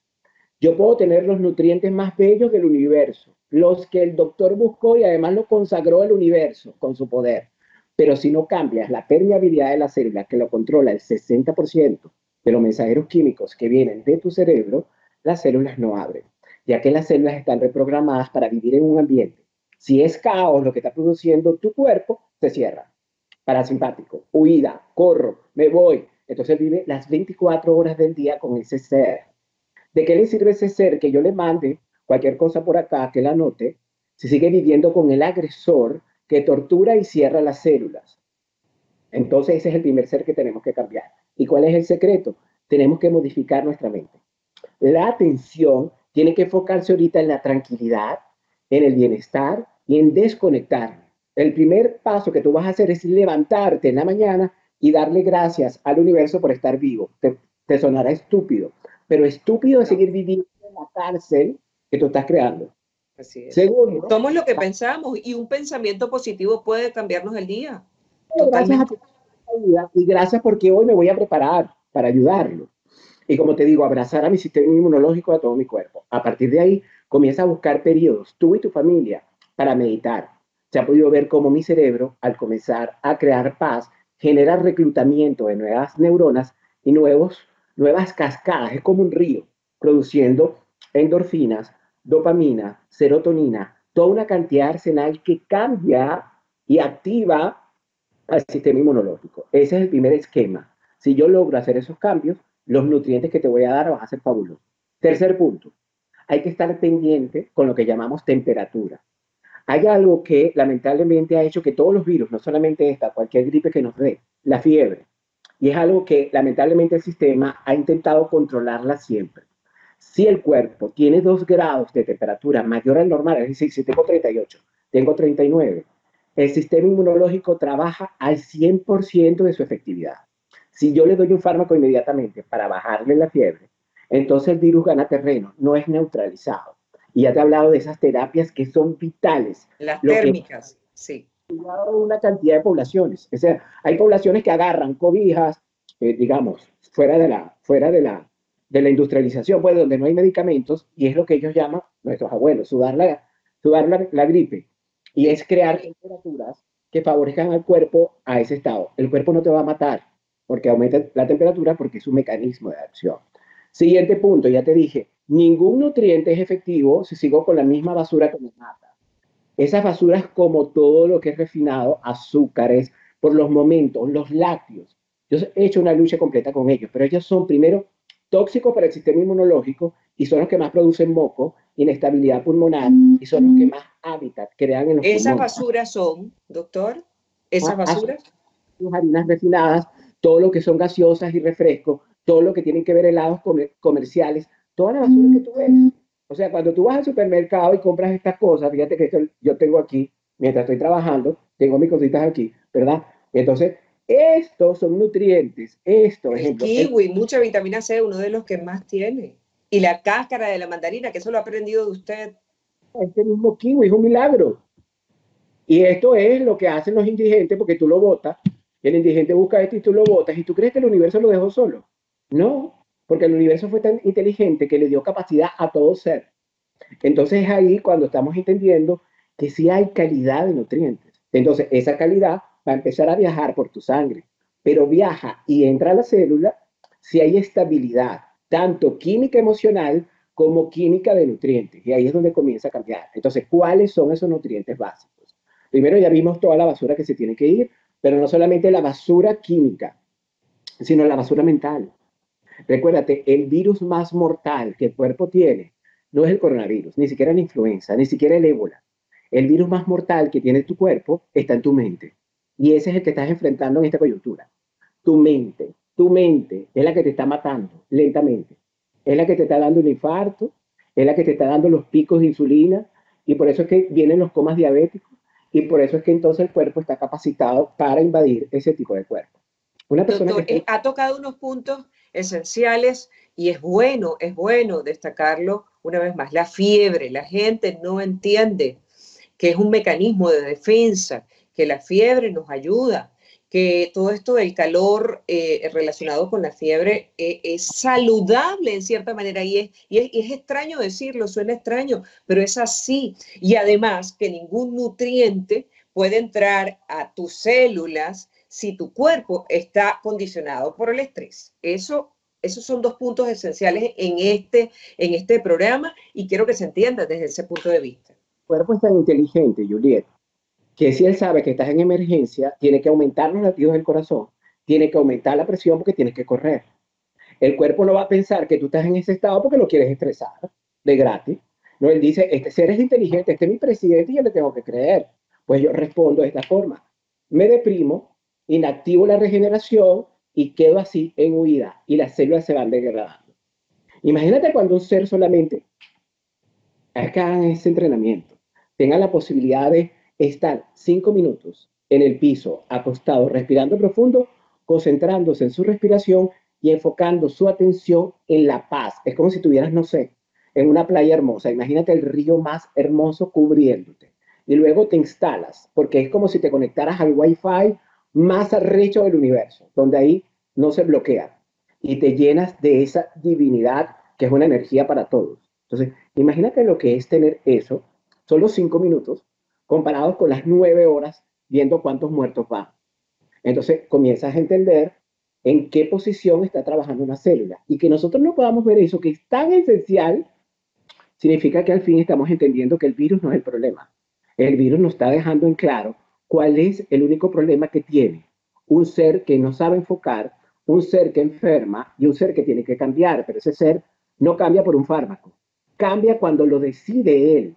Speaker 2: Yo puedo tener los nutrientes más bellos del universo, los que el doctor buscó y además lo consagró el universo con su poder. Pero si no cambias la permeabilidad de la célula, que lo controla el 60% de los mensajeros químicos que vienen de tu cerebro, las células no abren, ya que las células están reprogramadas para vivir en un ambiente. Si es caos lo que está produciendo tu cuerpo, se cierra. Parasimpático, huida, corro, me voy. Entonces vive las 24 horas del día con ese ser. ¿De qué le sirve ese ser que yo le mande cualquier cosa por acá, que la note, si sigue viviendo con el agresor que tortura y cierra las células. Entonces ese es el primer ser que tenemos que cambiar. ¿Y cuál es el secreto? Tenemos que modificar nuestra mente. La atención tiene que enfocarse ahorita en la tranquilidad, en el bienestar y en desconectar. El primer paso que tú vas a hacer es levantarte en la mañana y darle gracias al universo por estar vivo. Te, te sonará estúpido, pero estúpido es seguir viviendo en la cárcel que tú estás creando.
Speaker 1: Así Somos lo que pensamos y un pensamiento positivo puede cambiarnos el día.
Speaker 2: Gracias a y gracias porque hoy me voy a preparar para ayudarlo. Y como te digo, abrazar a mi sistema inmunológico, a todo mi cuerpo. A partir de ahí, comienza a buscar periodos, tú y tu familia, para meditar. Se ha podido ver cómo mi cerebro, al comenzar a crear paz, genera reclutamiento de nuevas neuronas y nuevos, nuevas cascadas. Es como un río, produciendo endorfinas, dopamina, serotonina, toda una cantidad de arsenal que cambia y activa al sistema inmunológico. Ese es el primer esquema. Si yo logro hacer esos cambios, los nutrientes que te voy a dar van a ser fabulosos. Tercer punto, hay que estar pendiente con lo que llamamos temperatura. Hay algo que lamentablemente ha hecho que todos los virus, no solamente esta, cualquier gripe que nos dé, la fiebre, y es algo que lamentablemente el sistema ha intentado controlarla siempre. Si el cuerpo tiene 2 grados de temperatura mayor al normal, es decir, si tengo 38, tengo 39, el sistema inmunológico trabaja al 100% de su efectividad. Si yo le doy un fármaco inmediatamente para bajarle la fiebre, entonces el virus gana terreno, no es neutralizado. Y ya te he hablado de esas terapias que son vitales.
Speaker 1: Las térmicas, sí.
Speaker 2: una cantidad de poblaciones. O sea, hay poblaciones que agarran cobijas, eh, digamos, fuera de la, fuera de la, de la industrialización, pues donde no hay medicamentos, y es lo que ellos llaman, nuestros abuelos, sudar la, sudar la, gripe. Y es crear temperaturas que favorezcan al cuerpo a ese estado. El cuerpo no te va a matar porque aumenta la temperatura porque es un mecanismo de acción. Siguiente punto, ya te dije, ningún nutriente es efectivo si sigo con la misma basura que me mata. Esas basuras como todo lo que es refinado, azúcares, por los momentos, los lácteos. Yo he hecho una lucha completa con ellos, pero ellos son primero tóxicos para el sistema inmunológico y son los que más producen moco, inestabilidad pulmonar y son los que más hábitat crean en los
Speaker 1: ¿Esas basuras son, doctor? ¿Esas ah, basuras?
Speaker 2: harinas refinadas, todo lo que son gaseosas y refrescos, todo lo que tienen que ver helados comerciales, toda la basura que tú ves. O sea, cuando tú vas al supermercado y compras estas cosas, fíjate que yo tengo aquí, mientras estoy trabajando, tengo mis cositas aquí, ¿verdad? Entonces, estos son nutrientes, esto,
Speaker 1: el ejemplo. Kiwi, mucha vitamina C, uno de los que más tiene. Y la cáscara de la mandarina, que eso lo ha aprendido de usted.
Speaker 2: Este mismo kiwi es un milagro. Y esto es lo que hacen los indigentes, porque tú lo botas, el indigente busca esto y tú lo botas, y tú crees que el universo lo dejó solo. No, porque el universo fue tan inteligente que le dio capacidad a todo ser. Entonces es ahí cuando estamos entendiendo que sí hay calidad de nutrientes. Entonces esa calidad va a empezar a viajar por tu sangre, pero viaja y entra a la célula si hay estabilidad, tanto química emocional como química de nutrientes. Y ahí es donde comienza a cambiar. Entonces, ¿cuáles son esos nutrientes básicos? Primero ya vimos toda la basura que se tiene que ir, pero no solamente la basura química, sino la basura mental. Recuérdate, el virus más mortal que el cuerpo tiene no es el coronavirus, ni siquiera la influenza, ni siquiera el ébola. El virus más mortal que tiene tu cuerpo está en tu mente. Y ese es el que estás enfrentando en esta coyuntura. Tu mente, tu mente es la que te está matando lentamente. Es la que te está dando un infarto, es la que te está dando los picos de insulina. Y por eso es que vienen los comas diabéticos. Y por eso es que entonces el cuerpo está capacitado para invadir ese tipo de cuerpo.
Speaker 1: Una persona que... Eh, ha tocado unos puntos esenciales y es bueno, es bueno destacarlo una vez más. La fiebre, la gente no entiende que es un mecanismo de defensa, que la fiebre nos ayuda, que todo esto del calor eh, relacionado con la fiebre eh, es saludable en cierta manera y es, y es, extraño decirlo, suena extraño, pero es así. Y además que ningún nutriente puede entrar a tus células si tu cuerpo está condicionado por el estrés. Eso, esos son dos puntos esenciales en este, en este programa y quiero que se entienda desde ese punto de vista.
Speaker 2: El cuerpo es tan inteligente, Juliet, que si él sabe que estás en emergencia, tiene que aumentar los latidos del corazón, tiene que aumentar la presión porque tienes que correr. El cuerpo no va a pensar que tú estás en ese estado porque lo quieres estresar de gratis. No, él dice, este ser es inteligente, este es mi presidente y yo le tengo que creer. Pues yo respondo de esta forma. Me deprimo, inactivo la regeneración y quedo así en huida y las células se van degradando. Imagínate cuando un ser solamente acá en ese entrenamiento tenga la posibilidad de estar cinco minutos en el piso, acostado, respirando profundo, concentrándose en su respiración y enfocando su atención en la paz. Es como si tuvieras, no sé, en una playa hermosa. Imagínate el río más hermoso cubriéndote. Y luego te instalas, porque es como si te conectaras al Wi-Fi más arrecho del universo, donde ahí no se bloquea y te llenas de esa divinidad que es una energía para todos. Entonces, imagínate lo que es tener eso, solo cinco minutos, comparados con las nueve horas viendo cuántos muertos van. Entonces, comienzas a entender en qué posición está trabajando una célula. Y que nosotros no podamos ver eso que es tan esencial, significa que al fin estamos entendiendo que el virus no es el problema. El virus nos está dejando en claro cuál es el único problema que tiene. Un ser que no sabe enfocar, un ser que enferma y un ser que tiene que cambiar, pero ese ser no cambia por un fármaco, cambia cuando lo decide él,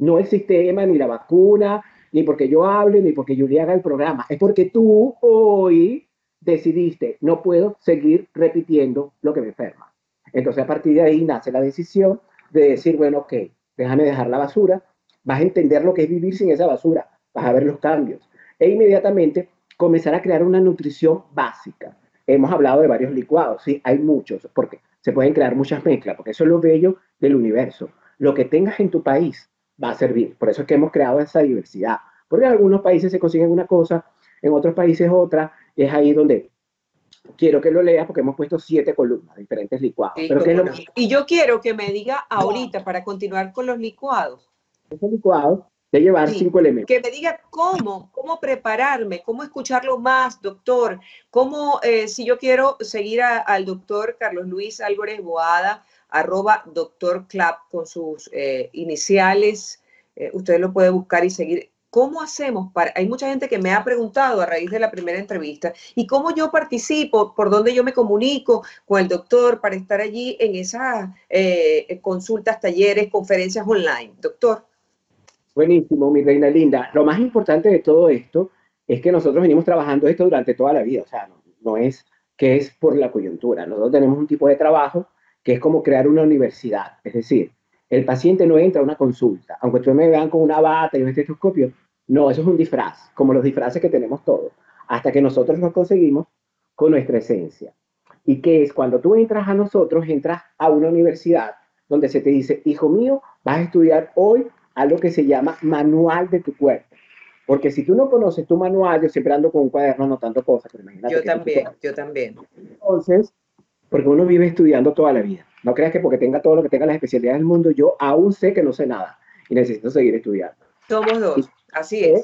Speaker 2: no el sistema, ni la vacuna, ni porque yo hable, ni porque Julia haga el programa, es porque tú hoy decidiste, no puedo seguir repitiendo lo que me enferma. Entonces a partir de ahí nace la decisión de decir, bueno, ok, déjame dejar la basura, vas a entender lo que es vivir sin esa basura, vas a ver los cambios. E inmediatamente comenzar a crear una nutrición básica. Hemos hablado de varios licuados, sí, hay muchos, porque se pueden crear muchas mezclas, porque eso es lo bello del universo. Lo que tengas en tu país va a servir. Por eso es que hemos creado esa diversidad, Porque en algunos países se consiguen una cosa, en otros países otra, es ahí donde quiero que lo leas porque hemos puesto siete columnas, diferentes licuados.
Speaker 1: Y yo quiero que me diga ahorita, para continuar con los licuados.
Speaker 2: Esos licuados de llevar cinco elementos.
Speaker 1: Que me diga cómo, cómo prepararme, cómo escucharlo más, doctor. Cómo, eh, si yo quiero seguir al doctor Carlos Luis Álvarez Boada, arroba doctor Clap con sus eh, iniciales, eh, usted lo puede buscar y seguir. ¿Cómo hacemos para.? Hay mucha gente que me ha preguntado a raíz de la primera entrevista, ¿y cómo yo participo? ¿Por dónde yo me comunico con el doctor para estar allí en esas consultas, talleres, conferencias online? Doctor.
Speaker 2: Buenísimo, mi reina linda. Lo más importante de todo esto es que nosotros venimos trabajando esto durante toda la vida, o sea, no, es que es por la coyuntura. Nosotros tenemos un tipo de trabajo que es como crear una universidad, es decir, el paciente no entra a una consulta, aunque ustedes me vean con una bata y un estetoscopio, no, eso es un disfraz, como los disfraces que tenemos todos, hasta que nosotros nos conseguimos con nuestra esencia. Y que es cuando tú entras a nosotros, entras a una universidad donde se te dice, hijo mío, vas a estudiar hoy algo que se llama manual de tu cuerpo. Porque si tú no conoces tu manual, yo siempre ando con un cuaderno anotando cosas, pero
Speaker 1: imagínate. Yo también, yo también.
Speaker 2: Entonces, porque uno vive estudiando toda la vida. No creas que porque tenga todo lo que tenga las especialidades del mundo, yo aún sé que no sé nada y necesito seguir estudiando.
Speaker 1: Somos dos, así es.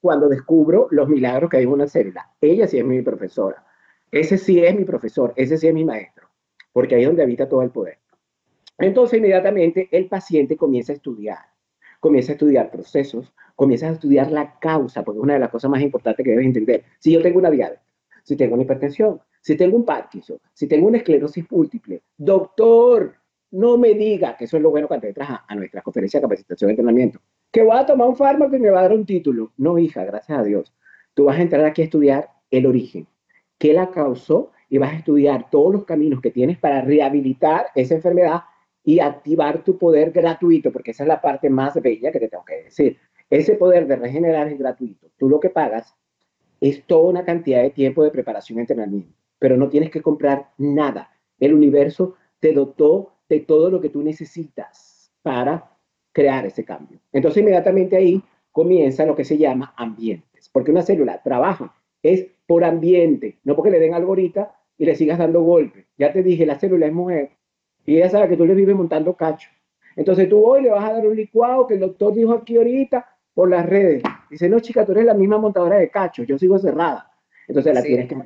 Speaker 2: cuando descubro los milagros que hay en una célula. Ella sí es mi profesora. Ese sí es mi profesor, ese sí es mi maestro, porque ahí es donde habita todo el poder. Entonces, inmediatamente el paciente comienza a estudiar, comienza a estudiar procesos, comienza a estudiar la causa, porque es una de las cosas más importantes que debes entender. Si yo tengo una diabetes, si tengo una hipertensión, si tengo un Parkinson, si tengo una esclerosis múltiple, doctor, no me diga, que eso es lo bueno cuando entras a, nuestra conferencia de capacitación y entrenamiento, que voy a tomar un fármaco y me va a dar un título. No, hija, gracias a Dios. Tú vas a entrar aquí a estudiar el origen, qué la causó y vas a estudiar todos los caminos que tienes para rehabilitar esa enfermedad y activar tu poder gratuito, porque esa es la parte más bella que te tengo que decir. Ese poder de regenerar es gratuito. Tú lo que pagas es toda una cantidad de tiempo de preparación y entrenamiento, pero no tienes que comprar nada. El universo te dotó de todo lo que tú necesitas para crear ese cambio. Entonces inmediatamente ahí comienza lo que se llama ambientes, porque una célula trabaja es por ambiente, no porque le den algo ahorita y le sigas dando golpes. Ya te dije, la célula es mujer y ella sabe que tú le vives montando cacho. Entonces tú hoy le vas a dar un licuado que el doctor dijo aquí ahorita por las redes. Dice, no, chica, tú eres la misma montadora de cacho, yo sigo cerrada. Entonces la tienes que...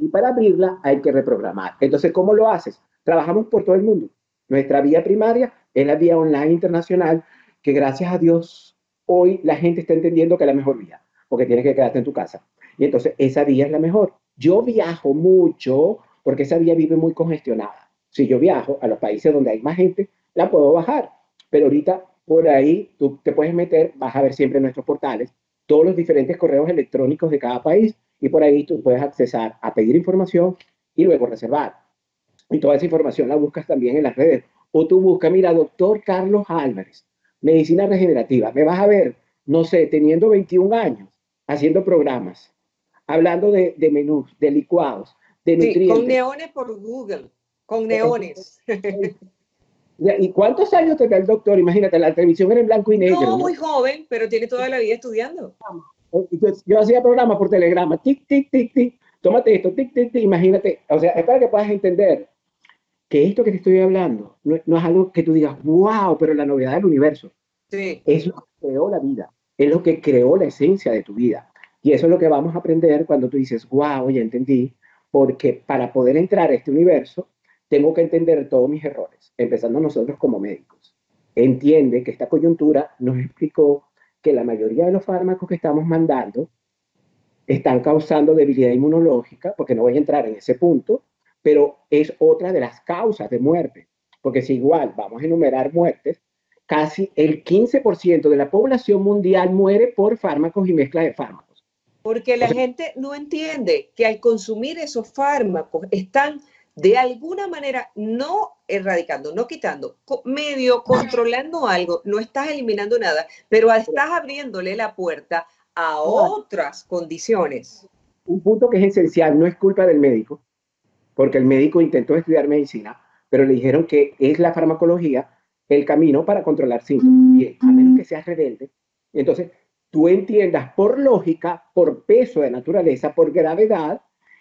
Speaker 2: Y para abrirla hay que reprogramar. Entonces, ¿cómo lo haces? Trabajamos por todo el mundo. Nuestra vía primaria es la vía online internacional, que gracias a Dios hoy la gente está entendiendo que es la mejor vía, porque tienes que quedarte en tu casa. Y entonces esa vía es la mejor. Yo viajo mucho porque esa vía vive muy congestionada. Si yo viajo a los países donde hay más gente, la puedo bajar. Pero ahorita por ahí tú te puedes meter, vas a ver siempre nuestros portales todos los diferentes correos electrónicos de cada país y por ahí tú puedes accesar a pedir información y luego reservar. Y toda esa información la buscas también en las redes. O tú buscas, mira, doctor Carlos Álvarez, medicina regenerativa. Me vas a ver, no sé, teniendo 21 años, haciendo programas, hablando de, menús, de licuados, de nutrientes.
Speaker 1: Con neones por Google con neones.
Speaker 2: ¿Y cuántos años tenía el doctor? Imagínate, la televisión era en blanco y negro.
Speaker 1: No, muy joven, pero tiene toda la vida estudiando.
Speaker 2: Yo, hacía programas por telegrama, tic, tic, tic, tic, tómate esto, tic, tic, tic, imagínate. O sea, es para que puedas entender que esto que te estoy hablando no, no es algo que tú digas, wow, pero la novedad del universo.
Speaker 1: Sí.
Speaker 2: Es lo que creó la vida, es lo que creó la esencia de tu vida. Y eso es lo que vamos a aprender cuando tú dices, wow, ya entendí, porque para poder entrar a este universo tengo que entender todos mis errores, empezando nosotros como médicos. Entiende que esta coyuntura nos explicó que la mayoría de los fármacos que estamos mandando están causando debilidad inmunológica, porque no voy a entrar en ese punto, pero es otra de las causas de muerte, porque si igual vamos a enumerar muertes, casi el 15% de la población mundial muere por fármacos y mezcla de fármacos.
Speaker 1: Porque la gente no entiende que al consumir esos fármacos están de alguna manera no erradicando, no quitando, medio controlando algo, no estás eliminando nada, pero estás abriéndole la puerta a otras condiciones.
Speaker 2: Un punto que es esencial, no es culpa del médico, porque el médico intentó estudiar medicina, pero le dijeron que es la farmacología el camino para controlar síntomas. Y a menos que seas rebelde, entonces tú entiendas por lógica, por peso de naturaleza, por gravedad,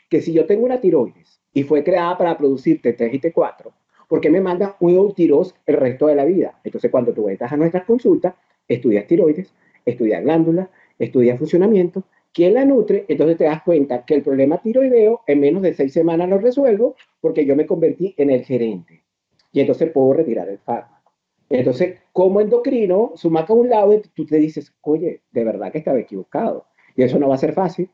Speaker 2: que si yo tengo una tiroides y fue creada para producir T3 y T4, ¿por qué me manda un eutiroz el resto de la vida? Entonces, cuando tú entras a nuestras consultas, estudias tiroides, estudias glándulas, estudias funcionamiento, quién la nutre, entonces te das cuenta que el problema tiroideo en menos de seis semanas lo resuelvo porque yo me convertí en el gerente. Y entonces puedo retirar el fármaco. Entonces, como endocrino, sumaca a un lado y tú te dices, oye, de verdad que estaba equivocado. Y eso no va a ser fácil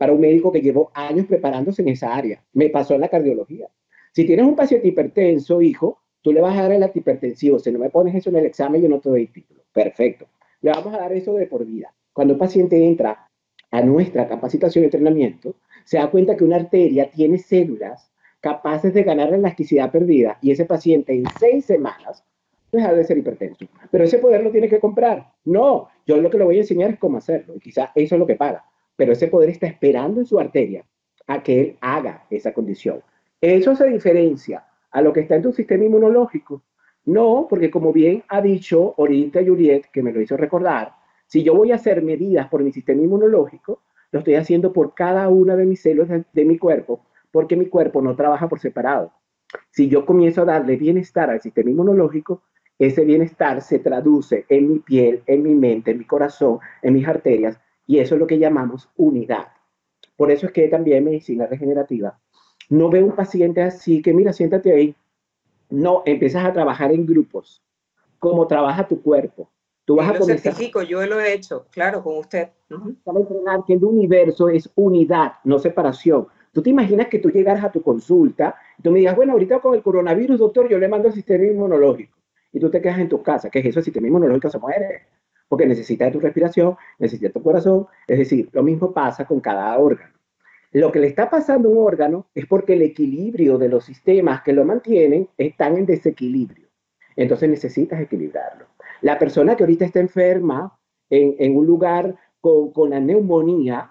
Speaker 2: para un médico que llevó años preparándose en esa área. Me pasó en la cardiología. Si tienes un paciente hipertenso, hijo, tú le vas a dar el antihipertensivo. Si no me pones eso en el examen, yo no te doy título. Perfecto. Le vamos a dar eso de por vida. Cuando un paciente entra a nuestra capacitación y entrenamiento, se da cuenta que una arteria tiene células capaces de ganar la elasticidad perdida y ese paciente en seis semanas deja de ser hipertenso. Pero ese poder lo tiene que comprar. No, yo lo que le voy a enseñar es cómo hacerlo y quizás eso es lo que paga. Pero ese poder está esperando en su arteria a que él haga esa condición. Eso se diferencia a lo que está en tu sistema inmunológico. No, porque como bien ha dicho ahorita Juliet, que me lo hizo recordar, si yo voy a hacer medidas por mi sistema inmunológico, lo estoy haciendo por cada una de mis células de, mi cuerpo, porque mi cuerpo no trabaja por separado. Si yo comienzo a darle bienestar al sistema inmunológico, ese bienestar se traduce en mi piel, en mi mente, en mi corazón, en mis arterias, y eso es lo que llamamos unidad. Por eso es que también medicina regenerativa no ve un paciente así que, mira, siéntate ahí. No, empiezas a trabajar en grupos, como trabaja tu cuerpo.
Speaker 1: Tú vas yo a lo certifico, yo lo he hecho, claro, con usted.
Speaker 2: Para entrenar que el universo es unidad, no separación. Tú te imaginas que tú llegaras a tu consulta y tú me digas, bueno, ahorita con el coronavirus, doctor, yo le mando el sistema inmunológico. Y tú te quedas en tu casa. ¿Qué es eso? El sistema inmunológico se muere. Porque necesita de tu respiración, necesita de tu corazón. Es decir, lo mismo pasa con cada órgano. Lo que le está pasando a un órgano es porque el equilibrio de los sistemas que lo mantienen están en desequilibrio. Entonces necesitas equilibrarlo. La persona que ahorita está enferma en, un lugar con, con, la neumonía,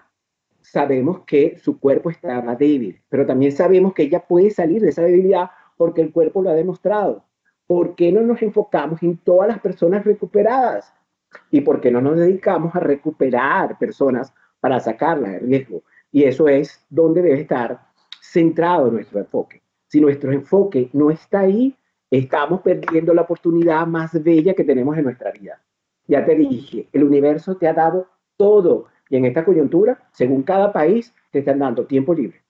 Speaker 2: sabemos que su cuerpo estaba débil, pero también sabemos que ella puede salir de esa debilidad porque el cuerpo lo ha demostrado. ¿Por qué no nos enfocamos en todas las personas recuperadas? ¿Y por qué no nos dedicamos a recuperar personas para sacarlas de riesgo? Y eso es donde debe estar centrado nuestro enfoque. Si nuestro enfoque no está ahí, estamos perdiendo la oportunidad más bella que tenemos en nuestra vida. Ya te dije, el universo te ha dado todo y en esta coyuntura, según cada país, te están dando tiempo libre.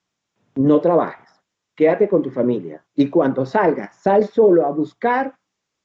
Speaker 2: No trabajes, quédate con tu familia y cuando salgas, sal solo a buscar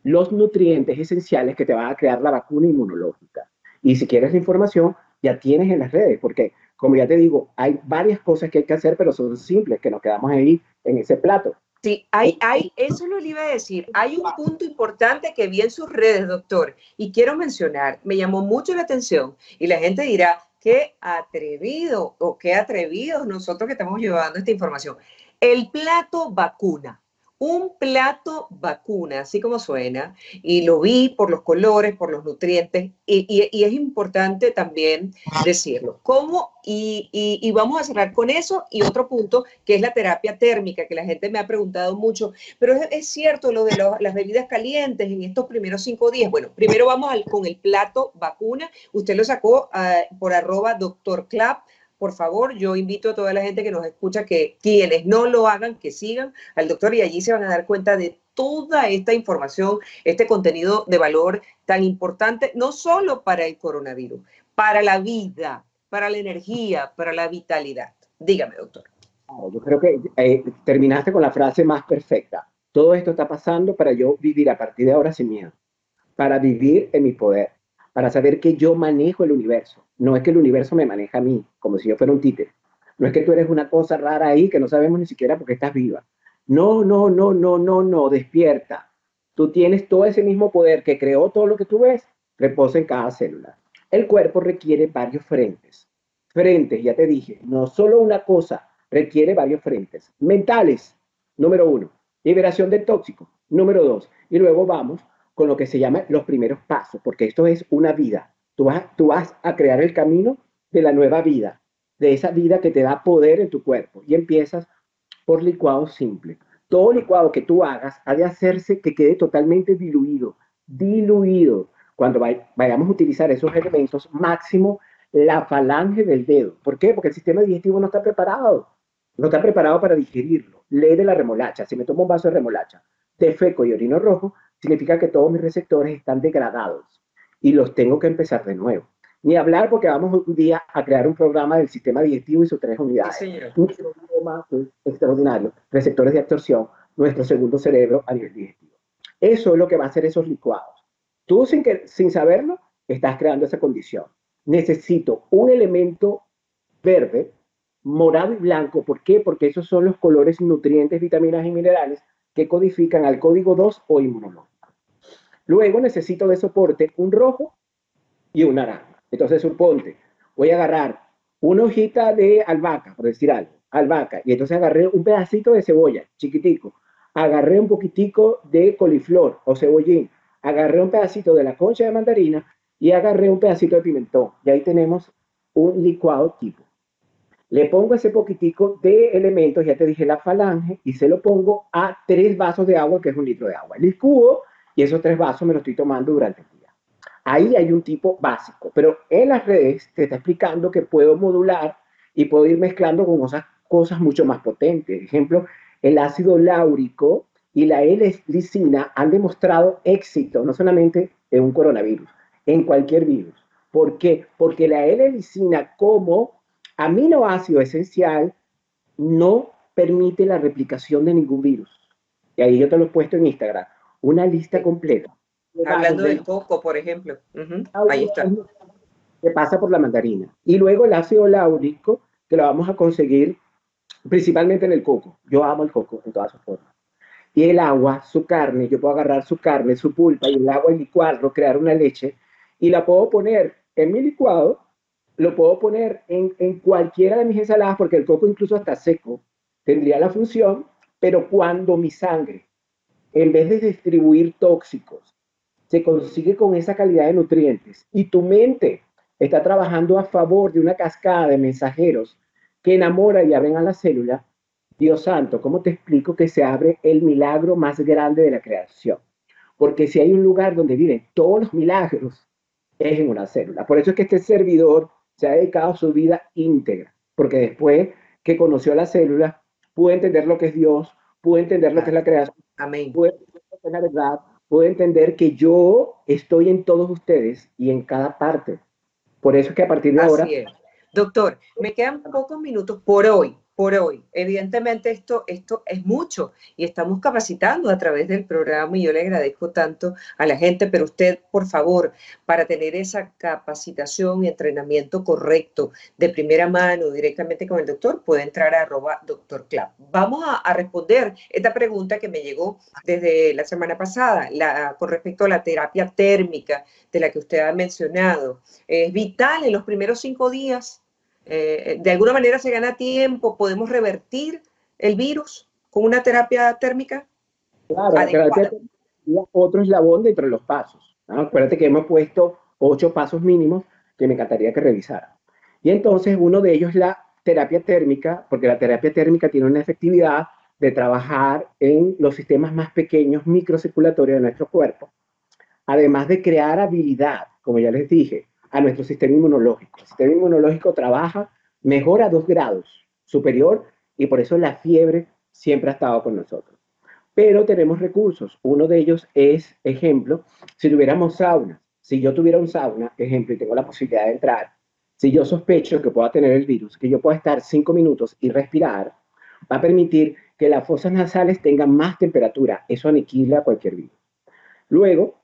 Speaker 2: los nutrientes esenciales que te van a crear la vacuna inmunológica. Y si quieres la información, ya tienes en las redes, porque como ya te digo, hay varias cosas que hay que hacer, pero son simples, que nos quedamos ahí en ese plato.
Speaker 1: Sí, hay, hay, eso lo iba a decir. Hay un punto importante que vi en sus redes, doctor, y quiero mencionar, me llamó mucho la atención y la gente dirá, qué atrevido o qué atrevidos nosotros que estamos llevando esta información. El plato vacuna un plato vacuna, así como suena, y lo vi por los colores, por los nutrientes, y, es importante también decirlo. ¿Cómo? Y, vamos a cerrar con eso y otro punto, que es la terapia térmica, que la gente me ha preguntado mucho, pero es, cierto lo de las bebidas calientes en estos primeros cinco días. Bueno, primero vamos con el plato vacuna. Usted lo sacó ah, por arroba doctor Clap por favor, yo invito a toda la gente que nos escucha que quienes no lo hagan, que sigan al doctor y allí se van a dar cuenta de toda esta información, este contenido de valor tan importante, no solo para el coronavirus, para la vida, para la energía, para la vitalidad. Dígame, doctor.
Speaker 2: Yo creo que eh, terminaste con la frase más perfecta. Todo esto está pasando para yo vivir a partir de ahora sin miedo, para vivir en mi poder, para saber que yo manejo el universo. No es que el universo me maneja a mí, como si yo fuera un títere. No es que tú eres una cosa rara ahí que no sabemos ni siquiera por qué estás viva. No, no, no, no, no, no, despierta. Tú tienes todo ese mismo poder que creó todo lo que tú ves, reposa en cada célula. El cuerpo requiere varios frentes. Frentes, ya te dije, no solo una cosa, requiere varios frentes. Mentales, número uno. Liberación del tóxico, número dos. Y luego vamos con lo que se llama los primeros pasos, porque esto es una vida. Tú vas, tú vas a crear el camino de la nueva vida, de esa vida que te da poder en tu cuerpo. Y empiezas por licuado simple. Todo licuado que tú hagas ha de hacerse que quede totalmente diluido, diluido. cuando vayamos a utilizar esos elementos, máximo la falange del dedo. ¿Por qué? Porque el sistema digestivo no está preparado. No está preparado para digerirlo. Ley de la remolacha. Si me tomo un vaso de remolacha, de feco y orino rojo, significa que todos mis receptores están degradados y los tengo que empezar de nuevo. Ni hablar porque vamos un día a crear un programa del sistema digestivo y sus tres unidades. un programa extraordinario. Receptores de absorción, nuestro segundo cerebro a nivel digestivo. Eso es lo que va a hacer esos licuados. Tú sin, que, sin saberlo, estás creando esa condición. Necesito un elemento verde, morado y blanco. ¿Por qué? Porque esos son los colores nutrientes, vitaminas y minerales que codifican al código 2 o inmunológico. Luego necesito de soporte un rojo y un naranja. Entonces, suponte, voy a agarrar una hojita de albahaca, por decir algo, albahaca, y entonces agarré un pedacito de cebolla, chiquitico, agarré un poquitico de coliflor o cebollín, agarré un pedacito de la concha de mandarina y agarré un pedacito de pimentón. Y ahí tenemos un licuado tipo. Le pongo ese poquitico de elementos, ya te dije la falange, y se lo pongo a tres vasos de agua, que es un litro de agua. Licúo y esos tres vasos me los estoy tomando durante el día. Ahí hay un tipo básico, pero en las redes te está explicando que puedo modular y puedo ir mezclando con cosas, cosas mucho más potentes. Por ejemplo, el ácido láurico y la L-lisina han demostrado éxito, no solamente en un coronavirus, en cualquier virus. ¿Por qué? Porque la L-lisina como aminoácido esencial no permite la replicación de ningún virus. Y ahí yo te lo he puesto en Instagram, una lista completa.
Speaker 1: Hablando del coco, por ejemplo. Ahí está.
Speaker 2: Que pasa por la mandarina. Y luego el ácido láurico, que lo vamos a conseguir principalmente en el coco. Yo amo el coco en todas sus formas. Y el agua, su carne, yo puedo agarrar su carne, su pulpa y el agua y licuarlo, crear una leche y la puedo poner en mi licuado, lo puedo poner en, en cualquiera de mis ensaladas porque el coco incluso hasta seco tendría la función, pero cuando mi sangre, en vez de distribuir tóxicos, se consigue con esa calidad de nutrientes y tu mente está trabajando a favor de una cascada de mensajeros que enamora y abren a la célula, Dios santo, ¿cómo te explico que se abre el milagro más grande de la creación? Porque si hay un lugar donde viven todos los milagros, es en una célula. Por eso es que este servidor se ha dedicado a su vida íntegra, porque después que conoció la célula, pudo entender lo que es Dios, pudo entender lo que es la creación,
Speaker 1: Amén.
Speaker 2: pudo entender lo que es la verdad, pudo entender que yo estoy en todos ustedes y en cada parte. Por eso es que a partir de ahora...
Speaker 1: Doctor, me quedan pocos minutos por hoy, por hoy. Evidentemente esto, esto es mucho y estamos capacitando a través del programa y yo le agradezco tanto a la gente, pero usted, por favor, para tener esa capacitación y entrenamiento correcto de primera mano directamente con el doctor, puede entrar a arroba doctor. Vamos a, responder esta pregunta que me llegó desde la semana pasada la, con respecto a la terapia térmica de la que usted ha mencionado. Es vital en los primeros cinco días eh, de alguna manera se gana tiempo, podemos revertir el virus con una terapia térmica.
Speaker 2: Claro, la terapia otro eslabón dentro de los pasos. Acuérdate que hemos puesto ocho pasos mínimos que me encantaría que revisara. Y entonces uno de ellos es la terapia térmica, porque la terapia térmica tiene una efectividad de trabajar en los sistemas más pequeños microcirculatorios de nuestro cuerpo, además de crear habilidad, como ya les dije, a nuestro sistema inmunológico. El sistema inmunológico trabaja mejor a dos grados superior y por eso la fiebre siempre ha estado con nosotros. Pero tenemos recursos. Uno de ellos es, ejemplo, si tuviéramos sauna, si yo tuviera un sauna, ejemplo, y tengo la posibilidad de entrar, si yo sospecho que pueda tener el virus, que yo pueda estar cinco minutos y respirar, va a permitir que las fosas nasales tengan más temperatura. Eso aniquila cualquier virus. Luego,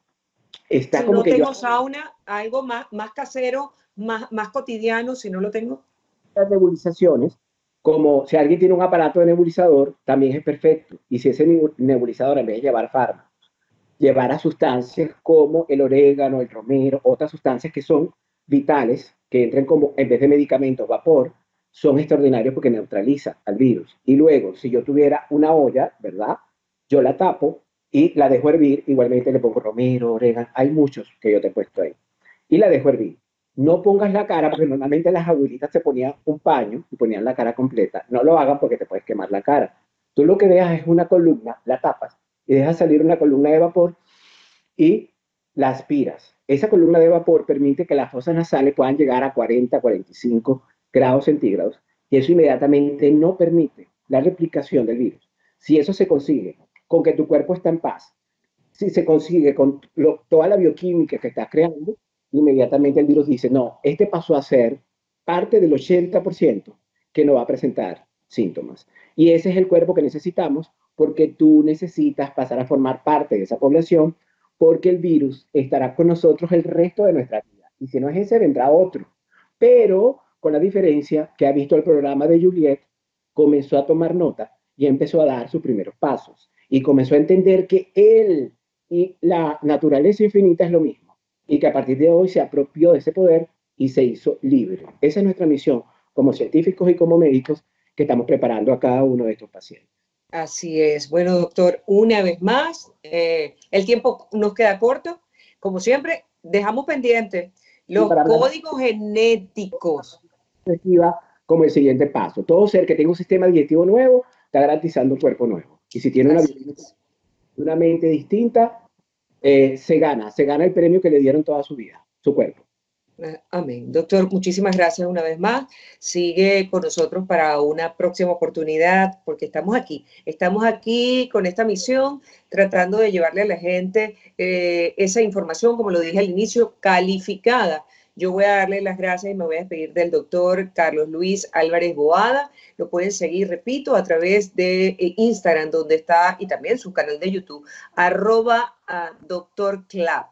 Speaker 1: está si como no tengo sauna, algo más, más casero, más, más cotidiano, si no lo tengo.
Speaker 2: Las nebulizaciones, como si alguien tiene un aparato de nebulizador, también es perfecto. Y si ese nebulizador, en vez de llevar fármacos, llevar a sustancias como el orégano, el romero, otras sustancias que son vitales, que entren como, en vez de medicamentos, vapor, son extraordinarios porque neutraliza al virus. Y luego, si yo tuviera una olla, ¿verdad? Yo la tapo y la dejo hervir, igualmente le pongo romero, orégano, hay muchos que yo te he puesto ahí. Y la dejo hervir. No pongas la cara, porque normalmente las abuelitas se ponían un paño y ponían la cara completa. No lo hagan porque te puedes quemar la cara. Tú lo que dejas es una columna, la tapas y dejas salir una columna de vapor y la aspiras. Esa columna de vapor permite que las fosas nasales puedan llegar a 40, 45 grados centígrados y eso inmediatamente no permite la replicación del virus. Si eso se consigue con que tu cuerpo está en paz, si se consigue con toda la bioquímica que estás creando, inmediatamente el virus dice, no, este pasó a ser parte del 80% que no va a presentar síntomas. Y ese es el cuerpo que necesitamos porque tú necesitas pasar a formar parte de esa población porque el virus estará con nosotros el resto de nuestra vida. Y si no es ese, vendrá otro. Pero con la diferencia que ha visto el programa de Juliet, comenzó a tomar nota y empezó a dar sus primeros pasos. Y comenzó a entender que él y la naturaleza infinita es lo mismo. Y que a partir de hoy se apropió de ese poder y se hizo libre. Esa es nuestra misión como científicos y como médicos que estamos preparando a cada uno de estos pacientes.
Speaker 1: Así es. Bueno, doctor, una vez más, eh, el tiempo nos queda corto. Como siempre, dejamos pendiente los códigos genéticos.
Speaker 2: Como el siguiente paso. Todo ser que tenga un sistema digestivo nuevo está garantizando un cuerpo nuevo. Y si tiene una, una, mente distinta, eh, se gana, se gana el premio que le dieron toda su vida, su cuerpo.
Speaker 1: Amén. Doctor, muchísimas gracias una vez más. Sigue con nosotros para una próxima oportunidad, porque estamos aquí. Estamos aquí con esta misión, tratando de llevarle a la gente eh, esa información, como lo dije al inicio, calificada. Yo voy a darle las gracias y me voy a despedir del doctor Carlos Luis Álvarez Boada. Lo pueden seguir, repito, a través de eh, Instagram, donde está, y también su canal de YouTube, arroba doctor Clap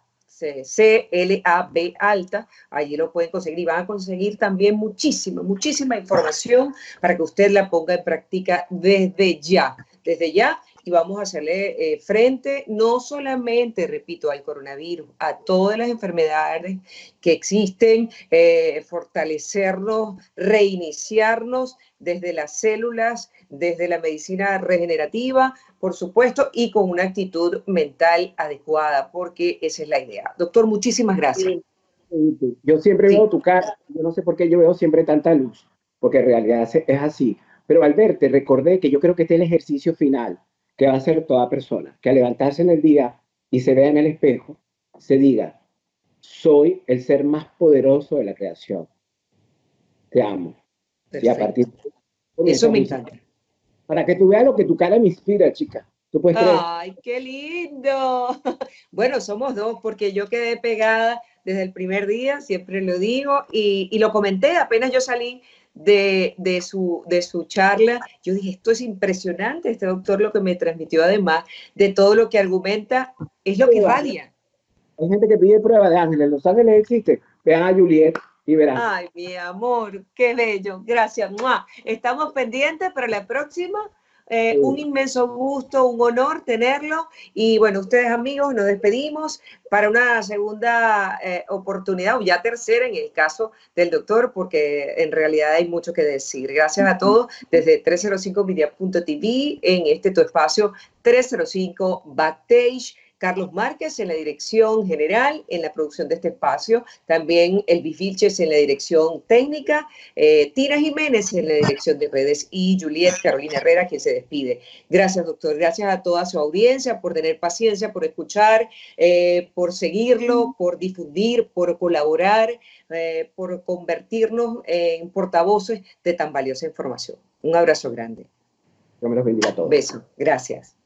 Speaker 1: C-L-A-B alta, allí lo pueden conseguir y van a conseguir también muchísima, muchísima información para que usted la ponga en práctica desde ya, desde ya y vamos a hacerle eh, frente no solamente, repito, al coronavirus, a todas las enfermedades que existen, eh, fortalecernos, reiniciarnos desde las células, desde la medicina regenerativa, por supuesto, y con una actitud mental adecuada, porque esa es la idea. Doctor, muchísimas gracias.
Speaker 2: Yo siempre veo tu cara, yo no sé por qué yo veo siempre tanta luz, porque en realidad es así. Pero al verte, recordé que yo creo que este es el ejercicio final que va a hacer toda persona, que al levantarse en el día y se vea en el espejo, se diga, soy el ser más poderoso de la creación. Te amo. Y a partir
Speaker 1: de eso me encanta.
Speaker 2: Para que tú veas lo que tu cara me inspira, chica. ¿Tú puedes
Speaker 1: Ay, qué lindo. Bueno, somos dos, porque yo quedé pegada desde el primer día, siempre lo digo, y, y lo comenté apenas yo salí de, su, de su charla, yo dije, esto es impresionante, este doctor lo que me transmitió además de todo lo que argumenta, es lo que radia.
Speaker 2: Hay gente que pide prueba de ángeles, los ángeles existen, vean a Juliet y verán.
Speaker 1: Ay, mi amor, qué bello, gracias. Estamos pendientes para la próxima eh, un inmenso gusto, un honor tenerlo. Y bueno, ustedes amigos, nos despedimos para una segunda eh, oportunidad, o ya tercera en el caso del doctor, porque en realidad hay mucho que decir. Gracias a todos desde 305media.tv en este tu espacio 305 Backstage Carlos Márquez en la dirección general, en la producción de este espacio, también el Vilches en la dirección técnica, eh, Tina Jiménez en la dirección de redes y Juliet Carolina Herrera quien se despide. Gracias, doctor. Gracias a toda su audiencia por tener paciencia, por escuchar, eh, por seguirlo, por difundir, por colaborar, eh, por convertirnos en portavoces de tan valiosa información. Un abrazo grande.
Speaker 2: Dios me los bendiga a todos.
Speaker 1: Beso. Gracias.